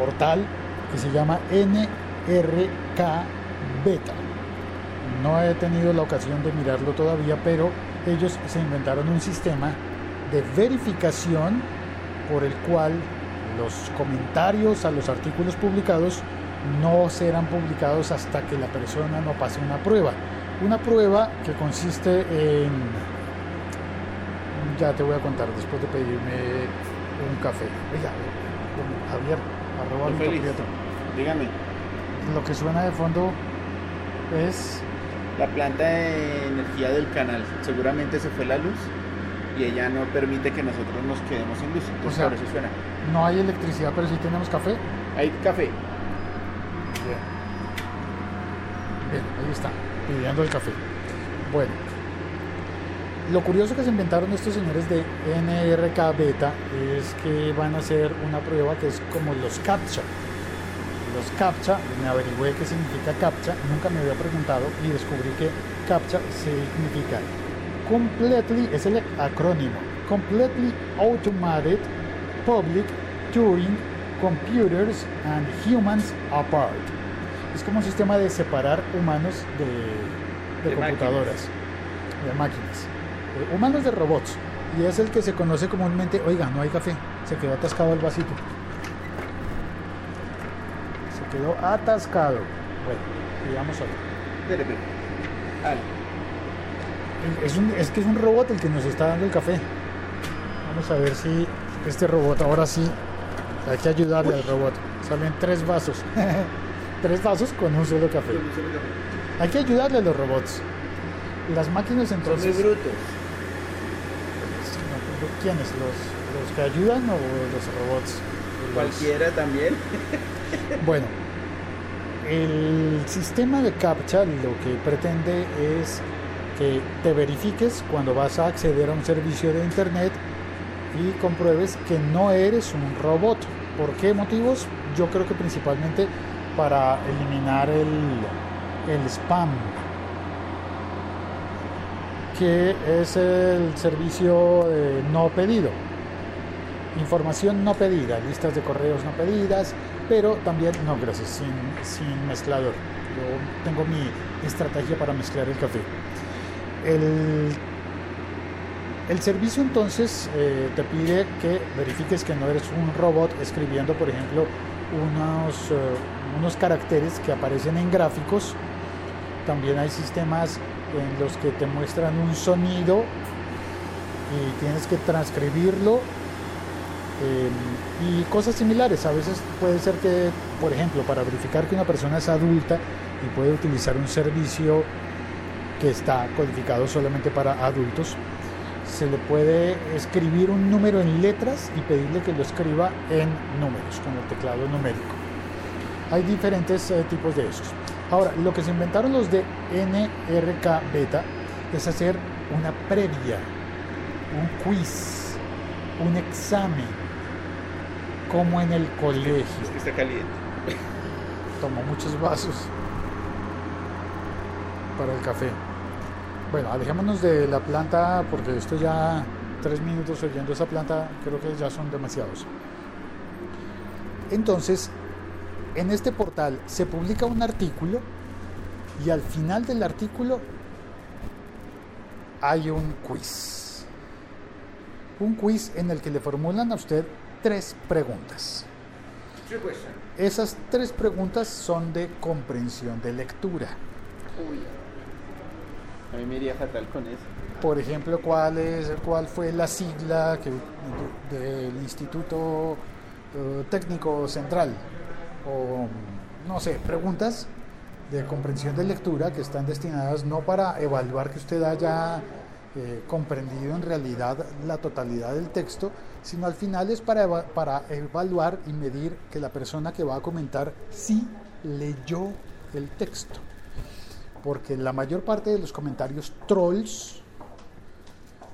portal que se llama NRK Beta. No he tenido la ocasión de mirarlo todavía, pero ellos se inventaron un sistema de verificación por el cual los comentarios a los artículos publicados no serán publicados hasta que la persona no pase una prueba. Una prueba que consiste en... Ya te voy a contar después de pedirme un café. Oiga, Prieto. Dígame, Lo que suena de fondo es... la planta de energía del canal, seguramente se fue la luz y ella no permite que nosotros nos quedemos sin luz. Entonces O sea- por eso suena. No hay electricidad, pero sí tenemos café. Hay café. Bien. Bien, ahí está, pidiendo el café. Bueno, lo curioso que se inventaron estos señores de NRK Beta es que van a hacer una prueba que es como los CAPTCHA. Los CAPTCHA, me averigüé qué significa CAPTCHA, nunca me había preguntado y descubrí que CAPTCHA significa Completely, es el acrónimo, Completely Automated Public Turing Computers and Humans Apart. Es como un sistema de separar humanos de, de De computadoras, de máquinas, humanos de robots. Y es el que se conoce comúnmente, oiga, no hay café, se quedó atascado el vasito. Se quedó atascado. Bueno, digamos otro. Es, un- es que es un robot el que nos está dando el café. Vamos a ver si este robot ahora sí hay que ayudarle al robot. Salen tres vasos. tres vasos con un solo café. Hay que ayudarle a los robots. Las máquinas Son muy entonces. brutos. ¿Quiénes? ¿Los, ¿Los que ayudan o los robots? Los- Cualquiera también. Bueno, el sistema de CAPTCHA lo que pretende es que te verifiques cuando vas a acceder a un servicio de internet y compruebes que no eres un robot. ¿Por qué motivos? Yo creo que principalmente para eliminar el, el spam, que es el servicio eh, no pedido información no pedida, listas de correos no pedidas, pero también, no gracias, sin, sin mezclador. Yo tengo mi estrategia para mezclar el café. El, el servicio entonces eh, te pide que verifiques que no eres un robot escribiendo, por ejemplo, unos, eh, unos caracteres que aparecen en gráficos. También hay sistemas en los que te muestran un sonido y tienes que transcribirlo eh, y cosas similares. A veces puede ser que, por ejemplo, para verificar que una persona es adulta y puede utilizar un servicio que está codificado solamente para adultos, se le puede escribir un número en letras y pedirle que lo escriba en números, con el teclado numérico. Hay diferentes eh, tipos de esos. Ahora, lo que se inventaron los de NRK Beta es hacer una previa, un quiz, un examen, como en el colegio. Es que está caliente. Tomó muchos vasos para el café. Bueno, alejémonos de la planta porque esto ya tres minutos oyendo esa planta creo que ya son demasiados. Entonces, en este portal se publica un artículo y al final del artículo hay un quiz. un quiz en el que le formulan a usted tres preguntas. Esas tres preguntas son de comprensión de lectura. A mí me iría fatal con eso. Por ejemplo, ¿cuál, es, cuál fue la sigla que, del Instituto eh, Técnico Central? O, no sé, preguntas de comprensión de lectura que están destinadas no para evaluar que usted haya eh, comprendido en realidad la totalidad del texto, sino al final es para, para evaluar y medir que la persona que va a comentar sí leyó el texto. Porque la mayor parte de los comentarios trolls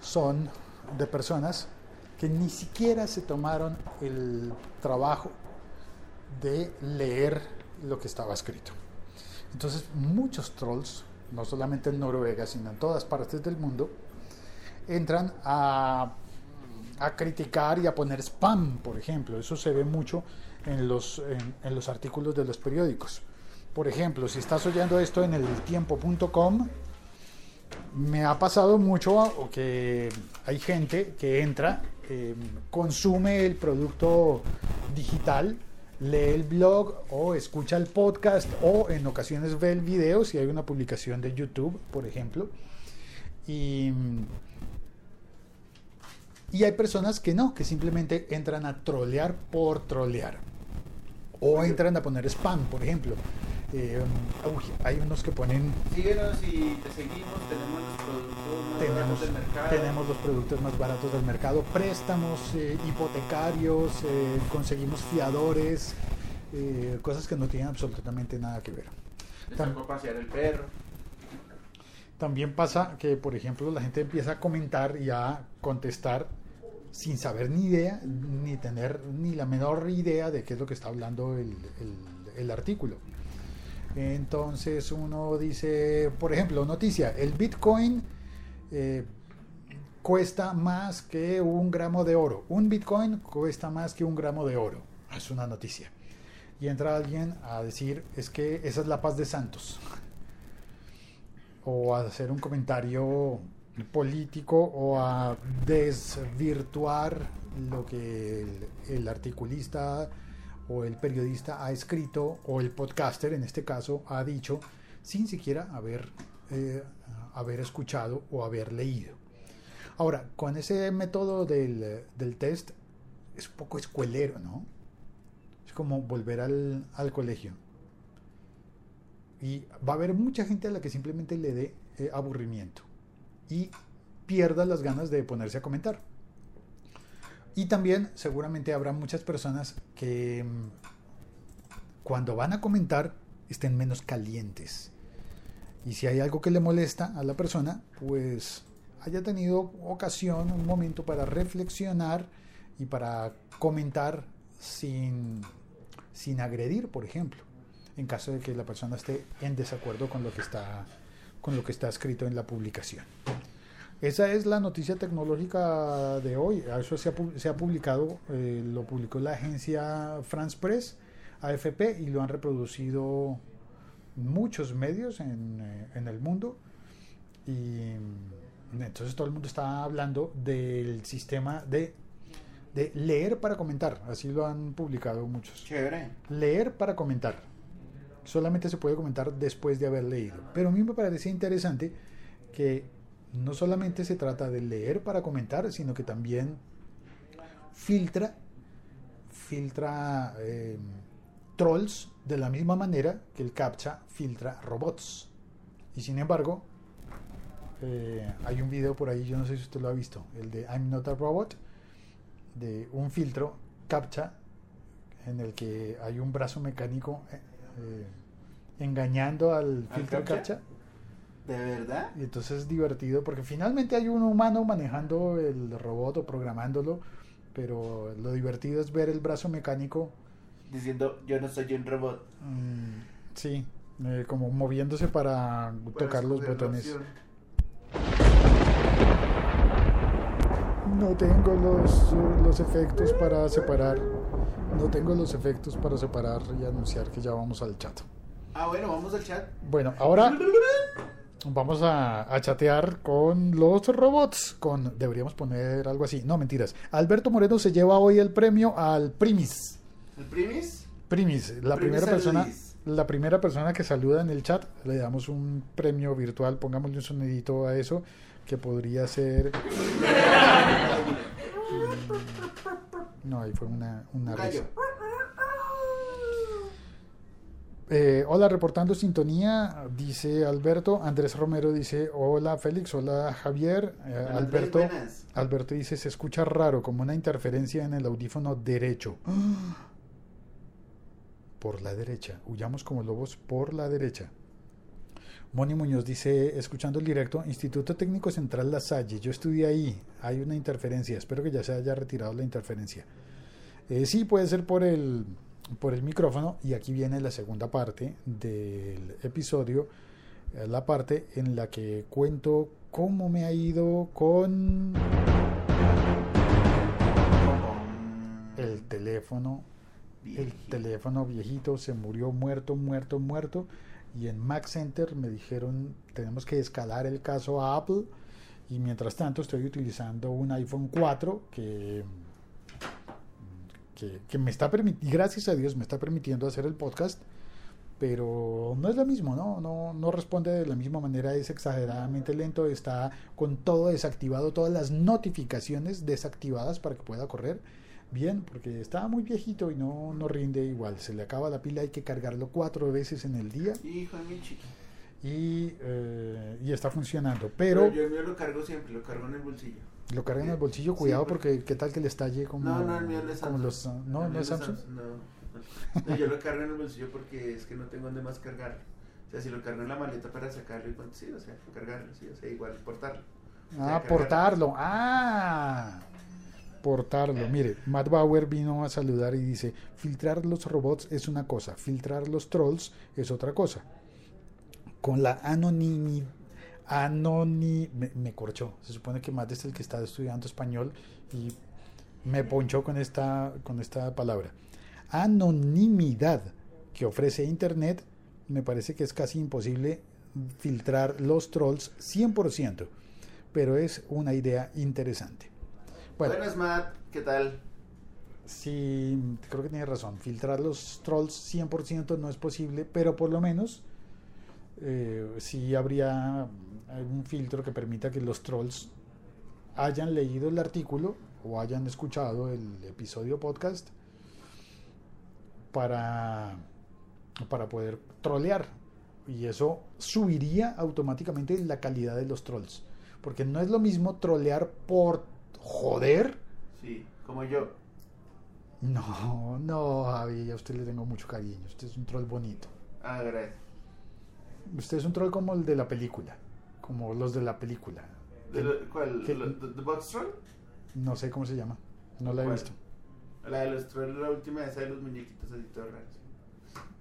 son de personas que ni siquiera se tomaron el trabajo de leer lo que estaba escrito. Entonces muchos trolls, no solamente en Noruega, sino en todas partes del mundo, entran a, a criticar y a poner spam, por ejemplo. Eso se ve mucho en los, en, los artículos de los periódicos. Por ejemplo, si estás oyendo esto en el tiempo.com, me ha pasado mucho que hay gente que entra, eh, consume el producto digital, lee el blog o escucha el podcast o en ocasiones ve el video si hay una publicación de YouTube, por ejemplo. Y, y hay personas que no, que simplemente entran a trolear por trolear. O entran a poner spam, por ejemplo. Eh, uy, hay unos que ponen Síguenos y te seguimos. Tenemos los productos más tenemos, tenemos los productos más baratos del mercado, préstamos eh, hipotecarios, eh, conseguimos fiadores, eh, cosas que no tienen absolutamente nada que ver. Le Tam- sacó a pasear el perro. También pasa que, por ejemplo, la gente empieza a comentar y a contestar sin saber ni idea, ni tener ni la menor idea de qué es lo que está hablando el, el- el artículo. Entonces uno dice, por ejemplo, noticia, el Bitcoin eh, cuesta más que un gramo de oro. Un Bitcoin cuesta más que un gramo de oro. Es una noticia. Y entra alguien a decir, es que esa es la paz de Santos o a hacer un comentario político o a desvirtuar lo que el, el articulista o el periodista ha escrito o el podcaster en este caso ha dicho sin siquiera haber, eh, haber escuchado o haber leído. Ahora, con ese método del, del test es un poco escuelero, ¿no? Es como volver al, al colegio. Y va a haber mucha gente a la que simplemente le dé eh, aburrimiento y pierda las ganas de ponerse a comentar. Y también seguramente habrá muchas personas que mm, cuando van a comentar estén menos calientes. Y si hay algo que le molesta a la persona, pues haya tenido ocasión, un momento para reflexionar y para comentar sin, sin agredir, por ejemplo en caso de que la persona esté en desacuerdo con lo que está, con lo que está escrito en la publicación. Esa es la noticia tecnológica de hoy. Eso se ha, se ha publicado, eh, lo publicó la agencia France Press, AFP, y lo han reproducido muchos medios en, eh, en el mundo. Y mm, entonces todo el mundo está hablando del sistema de, de leer para comentar. Así lo han publicado muchos Chévere. leer para comentar. Solamente se puede comentar después de haber leído. Pero a mí me parece interesante que no solamente se trata de leer para comentar, sino que también filtra, filtra eh, trolls de la misma manera que el CAPTCHA filtra robots. Y sin embargo, eh, hay un video por ahí, yo no sé si usted lo ha visto, el de I'm not a robot, de un filtro CAPTCHA en el que hay un brazo mecánico eh, eh, engañando al ¿Al filtro CAPTCHA? CAPTCHA. ¿De verdad? Y entonces es divertido porque finalmente hay un humano manejando el robot o programándolo, pero lo divertido es ver el brazo mecánico, Diciendo, yo no soy un robot. mm, sí, eh, como moviéndose para tocar los botones. No tengo los, los efectos para separar. No tengo los efectos para separar y anunciar que ya vamos al chat. Ah, bueno, vamos al chat. Bueno, ahora, vamos a, a chatear con los robots. Con deberíamos poner algo así. No, mentiras. Alberto Moreno se lleva hoy el premio al Primis. ¿El primis? Primis, la Primis primera persona, la primera persona que saluda en el chat, le damos un premio virtual, pongámosle un sonidito a eso, que podría ser. No, ahí fue una, una risa. Eh, hola, reportando sintonía, dice Alberto. Andrés Romero dice: Hola, Félix. Hola, Javier. Eh, Alberto. Alberto dice: Se escucha raro, como una interferencia en el audífono derecho. Por la derecha. Huyamos como lobos por la derecha. Moni Muñoz dice, escuchando el directo, Instituto Técnico Central La Salle, yo estudié ahí, hay una interferencia, espero que ya se haya retirado la interferencia. Eh, sí, puede ser por el, por el micrófono y aquí viene la segunda parte del episodio, eh, la parte en la que cuento cómo me ha ido con el teléfono el teléfono viejito se murió muerto, muerto, muerto. Y en Mac Center me dijeron, tenemos que escalar el caso a Apple. Y mientras tanto estoy utilizando un iPhone 4 que, que, que me está permitiendo, gracias a Dios, me está permitiendo hacer el podcast. Pero no es lo mismo, ¿no? No, no responde de la misma manera, es exageradamente lento, está con todo desactivado, todas las notificaciones desactivadas para que pueda correr bien, porque estaba muy viejito y no, no rinde igual. Se le acaba la pila, hay que cargarlo cuatro veces en el día Hijo de mi chiqui. y, eh, y está funcionando. Pero Pero yo el mío lo cargo siempre, lo cargo en el bolsillo. lo carga en el bolsillo, Sí, cuidado porque- porque qué tal que le estalle como, No, no, el mío no es Samsung. los... No, no es Samsung. No, no. No, yo lo cargo en el bolsillo porque es que no tengo dónde más cargarlo. O sea, si lo cargo en la maleta para sacarlo y sí, o sea, cargarlo, sí, o sea, igual portarlo. O sea, Ah, cargarlo. portarlo. Ah, portarlo. Mire, Matt Bauer vino a saludar y dice, filtrar los robots es una cosa, filtrar los trolls es otra cosa. Con la anonimidad... Anoni... Me, me corchó. Se supone que Matt es el que está estudiando español y me ponchó con esta, con esta palabra. Anonimidad que ofrece Internet, me parece que es casi imposible filtrar los trolls 100%, pero es una idea interesante. Bueno, Buenas, Matt, ¿qué tal? sí, creo que tiene razón. Filtrar los trolls 100% no es posible, pero por lo menos eh, sí habría algún filtro que permita que los trolls hayan leído el artículo o hayan escuchado el episodio podcast para, para poder trolear. Y eso subiría automáticamente la calidad de los trolls. Porque no es lo mismo trolear por joder. Sí, como yo. No, no, Javi, a usted le tengo mucho cariño. Usted es un troll bonito. Ah, gracias. Usted es un troll como el de la película. Como los de la película. ¿De lo- ¿Cuál? ¿Qué? ¿Lo- ¿The, the Box Troll? No sé cómo se llama. No la he ¿Cuál? visto. La de los trolls, la última, esa de los muñequitos así todos raros.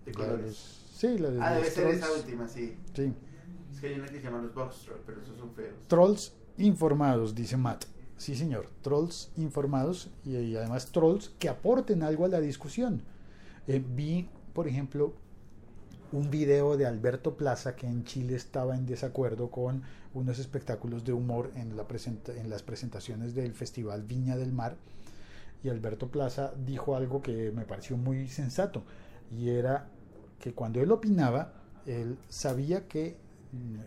De La de colores. los- sí, la de Ah, debe ser esa trolls. última, sí. Sí. Es que hay una que se llama los Box Troll, pero esos son feos. Trolls informados, dice Matt. Sí, señor. Trolls informados y, además trolls que aporten algo a la discusión. Eh, vi, por ejemplo, un video de Alberto Plaza que en Chile estaba en desacuerdo con unos espectáculos de humor en, la presenta- en las presentaciones del Festival Viña del Mar. Y Alberto Plaza dijo algo que me pareció muy sensato. Y era que cuando él opinaba, él sabía que,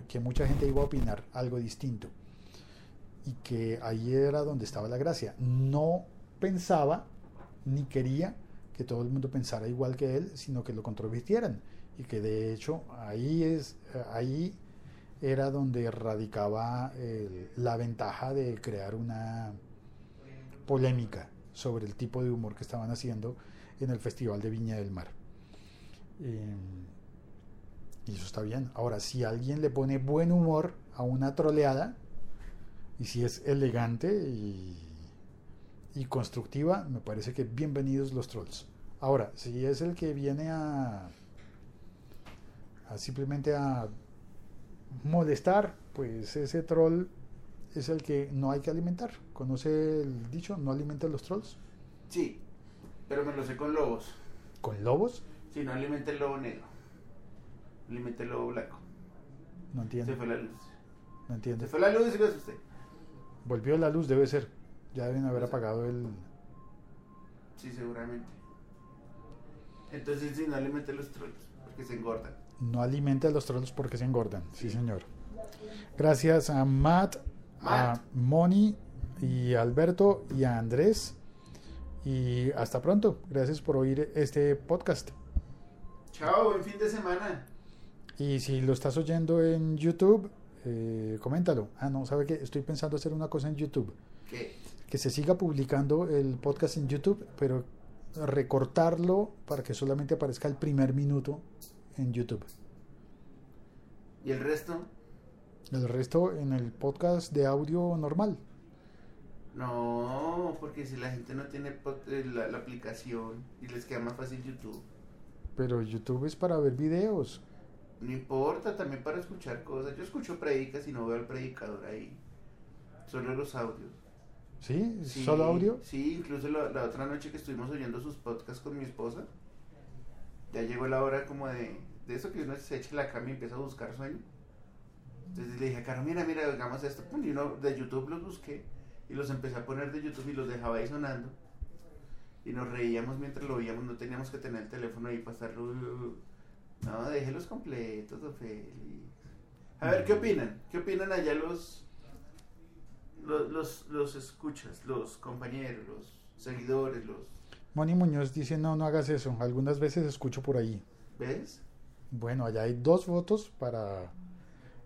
que mucha gente iba a opinar algo distinto. Y que ahí era donde estaba la gracia. No pensaba ni quería que todo el mundo pensara igual que él, sino que lo controvirtieran. Y que de hecho ahí es ahí era donde radicaba la ventaja de crear una polémica sobre el tipo de humor que estaban haciendo en el Festival de Viña del Mar. Eh, y eso está bien. Ahora, si alguien le pone buen humor a una troleada, y si es elegante y, y constructiva, me parece que bienvenidos los trolls. Ahora, si es el que viene a, a simplemente a molestar, pues ese troll es el que no hay que alimentar. ¿Conoce el dicho? No alimenta los trolls. Sí, pero me lo sé con lobos. ¿Con lobos? Sí, no alimenta el lobo negro. Alimenta el lobo blanco. No Se entiendo. fue la luz. No entiendo. Se fue la luz y lo asusté. Volvió la luz, debe ser. Ya deben haber apagado el. Sí, seguramente. Entonces, si no le mete los trolls, porque se engordan. No alimente a los trolls porque se engordan. Sí, señor. Gracias a Matt, a. Moni y a Alberto y a Andrés. Y hasta pronto. Gracias por oír este podcast. Chao, buen fin de semana. Y si lo estás oyendo en YouTube, eh, coméntalo. Ah, no, ¿sabe qué? Estoy pensando hacer una cosa en YouTube. ¿Qué? Que se siga publicando el podcast en YouTube, pero recortarlo para que solamente aparezca el primer minuto en YouTube. ¿Y el resto? El resto en el podcast de audio normal. No, porque si la gente no tiene eh, la, la aplicación y les queda más fácil YouTube. Pero YouTube es para ver videos. No importa, también para escuchar cosas. Yo escucho predicas y no veo al predicador ahí. Solo los audios. ¿Sí? Sí, ¿Solo audio? Sí, incluso la, la otra noche que estuvimos oyendo sus podcasts con mi esposa, ya llegó la hora como de, de eso que uno se echa la cama y empieza a buscar sueño. Entonces le dije, Caro, mira, mira, hagamos esto. Y uno de YouTube los busqué y los empecé a poner de YouTube y los dejaba ahí sonando. Y nos reíamos mientras lo veíamos, no teníamos que tener el teléfono ahí para estarlo. No, déjelos completos, don Félix. A ver, ¿qué opinan? ¿Qué opinan allá los, los, los, los escuchas, los compañeros, los seguidores, los... Moni Muñoz dice, no, no hagas eso. Algunas veces escucho por ahí. ¿Ves? Bueno, allá hay dos votos para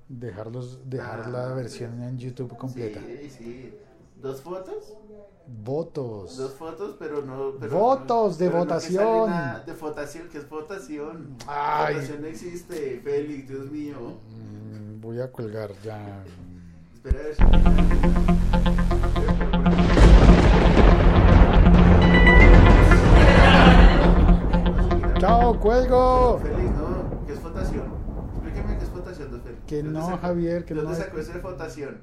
dejarlos, dejar la Ah, versión en YouTube completa. Sí, sí. ¿Dos fotos? Votos. Dos fotos, pero no... Pero Votos de pero no votación. nada de votación, que es votación. Ay. Votación no existe, Félix, Dios mío. Mm, Voy a colgar ya. Espera a ver si- ¡Chao, cuelgo! Félix, no, ¿qué es votación? Explíqueme qué es votación, don Félix. Que ¿De dónde no, Javier, que ¿De dónde no es- sacó de votación?